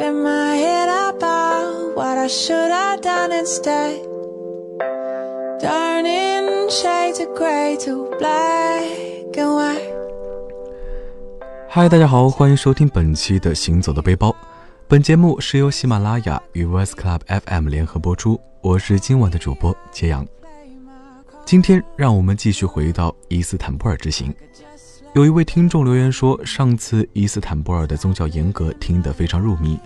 in my head about what I should have done instead. Turning shades of grey to black and white. 嗨，大家好，欢迎收听本期的《行走的背包》。本节目是由喜马拉雅与 Voice Club FM 联合播出，我是今晚的主播揭阳。今天让我们继续回到伊斯坦布尔之行。有一位听众留言说，上次伊斯坦布尔的宗教严格听得非常入迷，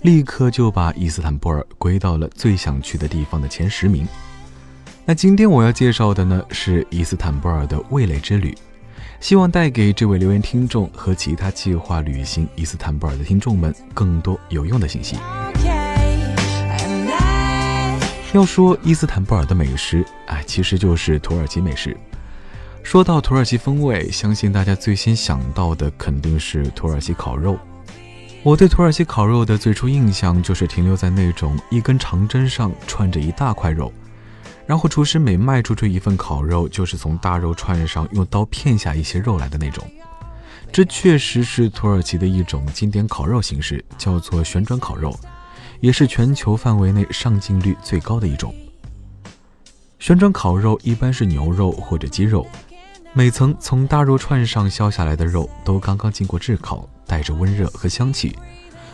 立刻就把伊斯坦布尔归到了最想去的地方的前十名。那今天我要介绍的呢是伊斯坦布尔的味蕾之旅。希望带给这位留言听众和其他计划旅行伊斯坦布尔的听众们更多有用的信息。要说伊斯坦布尔的美食，哎，其实就是土耳其美食。说到土耳其风味，相信大家最先想到的肯定是土耳其烤肉。我对土耳其烤肉的最初印象就是停留在那种一根长针上串着一大块肉。然后厨师每卖出去一份烤肉，就是从大肉串上用刀片下一些肉来的那种。这确实是土耳其的一种经典烤肉形式，叫做旋转烤肉，也是全球范围内上镜率最高的一种。旋转烤肉一般是牛肉或者鸡肉，每层从大肉串上削下来的肉都刚刚经过炙烤，带着温热和香气，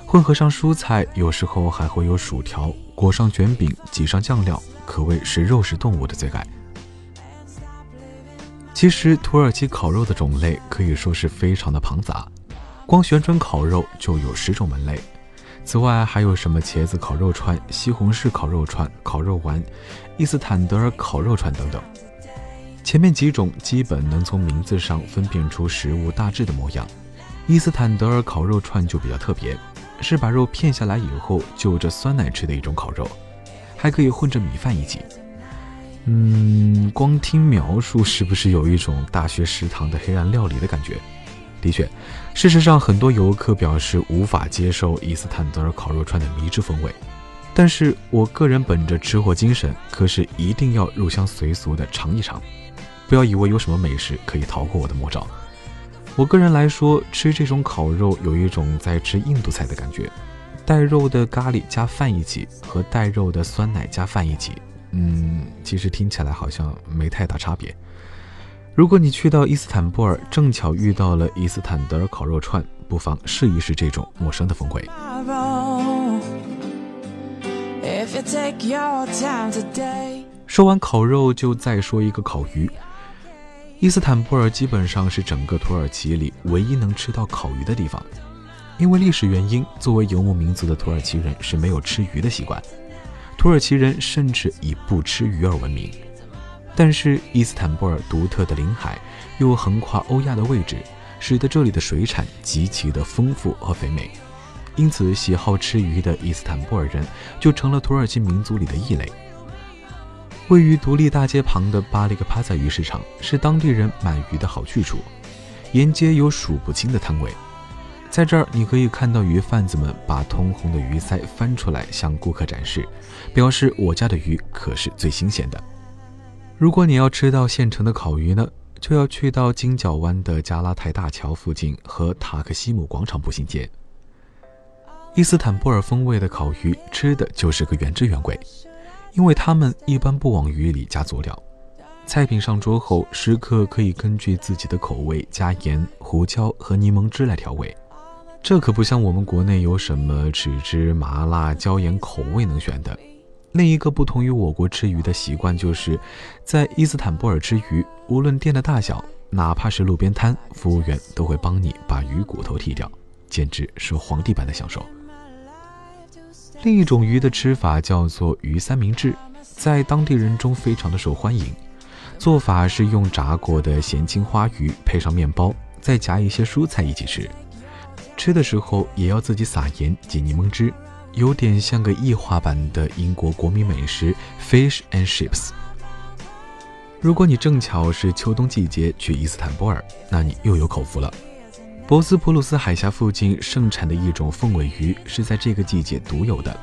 混合上蔬菜，有时候还会有薯条，裹上卷饼，挤上酱料。可谓是肉食动物的最爱。其实土耳其烤肉的种类可以说是非常的庞杂，光旋转烤肉就有十种门类。此外还有什么茄子烤肉串、西红柿烤肉串、烤肉丸、伊斯坦德尔烤肉串等等。前面几种基本能从名字上分辨出食物大致的模样。伊斯坦德尔烤肉串就比较特别，是把肉片下来以后就着酸奶吃的一种烤肉。还可以混着米饭一起，嗯，光听描述是不是有一种大学食堂的黑暗料理的感觉？的确，事实上很多游客表示无法接受伊斯坦德尔烤肉串的迷之风味，但是我个人本着吃货精神，可是一定要入乡随俗的尝一尝。不要以为有什么美食可以逃过我的魔爪。我个人来说，吃这种烤肉有一种在吃印度菜的感觉。带肉的咖喱加饭一起，和带肉的酸奶加饭一起，嗯，其实听起来好像没太大差别。如果你去到伊斯坦布尔，正巧遇到了伊斯坦德尔烤肉串，不妨试一试这种陌生的风味。说完烤肉，就再说一个烤鱼。伊斯坦布尔基本上是整个土耳其里唯一能吃到烤鱼的地方。因为历史原因，作为游牧民族的土耳其人是没有吃鱼的习惯，土耳其人甚至以不吃鱼而闻名。但是伊斯坦布尔独特的临海又横跨欧亚的位置，使得这里的水产极其的丰富和肥美，因此喜好吃鱼的伊斯坦布尔人就成了土耳其民族里的异类。位于独立大街旁的巴利克帕萨鱼市场是当地人买鱼的好去处，沿街有数不清的摊位。在这儿，你可以看到鱼贩子们把通红的鱼鳃翻出来向顾客展示，表示我家的鱼可是最新鲜的。如果你要吃到现成的烤鱼呢，就要去到金角湾的加拉泰大桥附近和塔克西姆广场步行街。伊斯坦布尔风味的烤鱼吃的就是个原汁原味，因为他们一般不往鱼里加佐料。菜品上桌后，食客可以根据自己的口味加盐、胡椒和柠檬汁来调味。这可不像我们国内有什么豉汁、麻辣、椒盐口味能选的。另一个不同于我国吃鱼的习惯，就是在伊斯坦布尔吃鱼，无论店的大小，哪怕是路边摊，服务员都会帮你把鱼骨头剔掉，简直是皇帝般的享受。另一种鱼的吃法叫做鱼三明治，在当地人中非常的受欢迎。做法是用炸过的咸青花鱼配上面包，再夹一些蔬菜一起吃。吃的时候也要自己撒盐挤柠檬汁，有点像个异化版的英国国民美食 Fish and Chips。如果你正巧是秋冬季节去伊斯坦布尔，那你又有口福了。博斯普鲁斯海峡附近盛产的一种凤尾鱼是在这个季节独有的，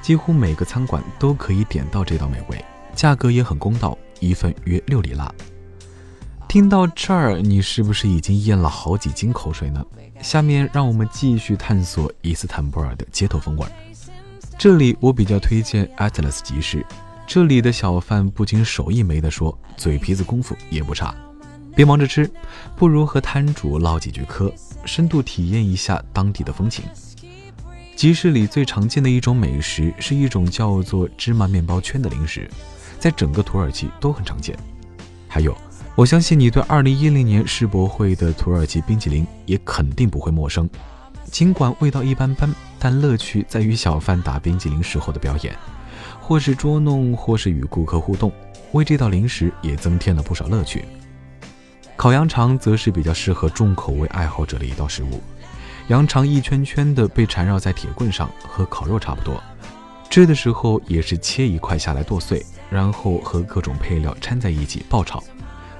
几乎每个餐馆都可以点到这道美味，价格也很公道，一份约六里拉。听到这儿，你是不是已经咽了好几斤口水呢？下面让我们继续探索伊斯坦布尔的街头风味。这里我比较推荐 Atlas 集市，这里的小贩不仅手艺没得说，嘴皮子功夫也不差。别忙着吃，不如和摊主唠几句嗑，深度体验一下当地的风情。集市里最常见的一种美食是一种叫做芝麻面包圈的零食，在整个土耳其都很常见。还有。我相信你对二零一零年世博会的土耳其冰淇淋也肯定不会陌生，尽管味道一般般，但乐趣在于小贩打冰淇淋时候的表演，或是捉弄，或是与顾客互动，为这道零食也增添了不少乐趣。烤羊肠则是比较适合重口味爱好者的一道食物，羊肠一圈圈的被缠绕在铁棍上，和烤肉差不多，吃的时候也是切一块下来剁碎，然后和各种配料掺在一起爆炒。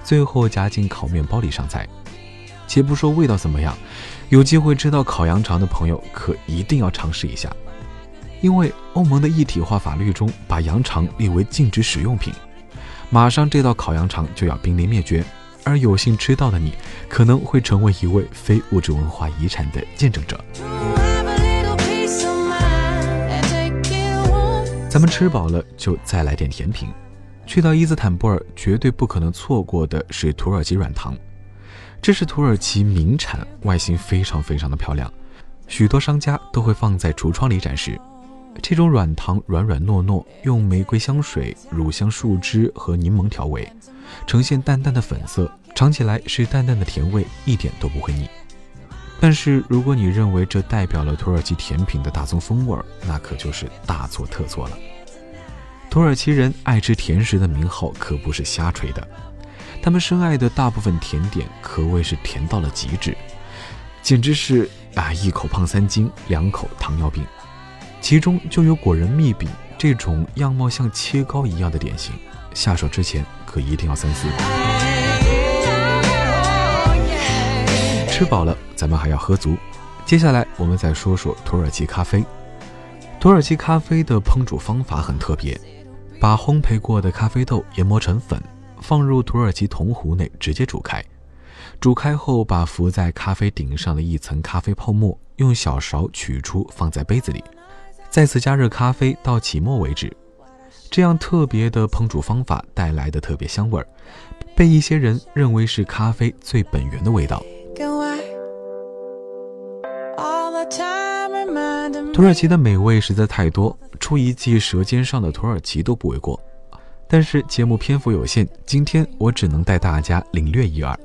最后夹进烤面包里上菜，且不说味道怎么样，有机会吃到烤羊肠的朋友可一定要尝试一下，因为欧盟的一体化法律中把羊肠列为禁止使用品，马上这道烤羊肠就要濒临灭绝，而有幸吃到的你可能会成为一位非物质文化遗产的见证者。咱们吃饱了就再来点甜品。去到伊斯坦布尔，绝对不可能错过的是土耳其软糖，这是土耳其名产，外形非常非常的漂亮，许多商家都会放在橱窗里展示。这种软糖软软糯糯，用玫瑰香水、乳香树枝和柠檬调味，呈现淡淡的粉色，尝起来是淡淡的甜味，一点都不会腻。但是如果你认为这代表了土耳其甜品的大宗风味，那可就是大错特错了。土耳其人爱吃甜食的名号可不是瞎吹的，他们深爱的大部分甜点可谓是甜到了极致，简直是啊一口胖三斤，两口糖尿病。其中就有果仁蜜饼这种样貌像切糕一样的点心，下手之前可一定要三思。吃饱了，咱们还要喝足。接下来我们再说说土耳其咖啡。土耳其咖啡的烹煮方法很特别。把烘焙过的咖啡豆研磨成粉，放入土耳其铜壶内直接煮开。煮开后，把浮在咖啡顶上的一层咖啡泡沫用小勺取出，放在杯子里，再次加热咖啡到起沫为止。这样特别的烹煮方法带来的特别香味儿，被一些人认为是咖啡最本源的味道。土耳其的美味实在太多，出一季《舌尖上的土耳其》都不为过。但是节目篇幅有限，今天我只能带大家领略一二。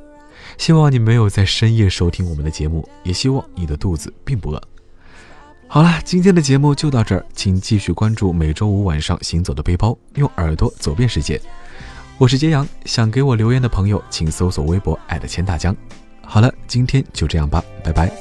希望你没有在深夜收听我们的节目，也希望你的肚子并不饿。好了，今天的节目就到这儿，请继续关注每周五晚上《行走的背包》，用耳朵走遍世界。我是揭阳，想给我留言的朋友，请搜索微博钱大江。好了，今天就这样吧，拜拜。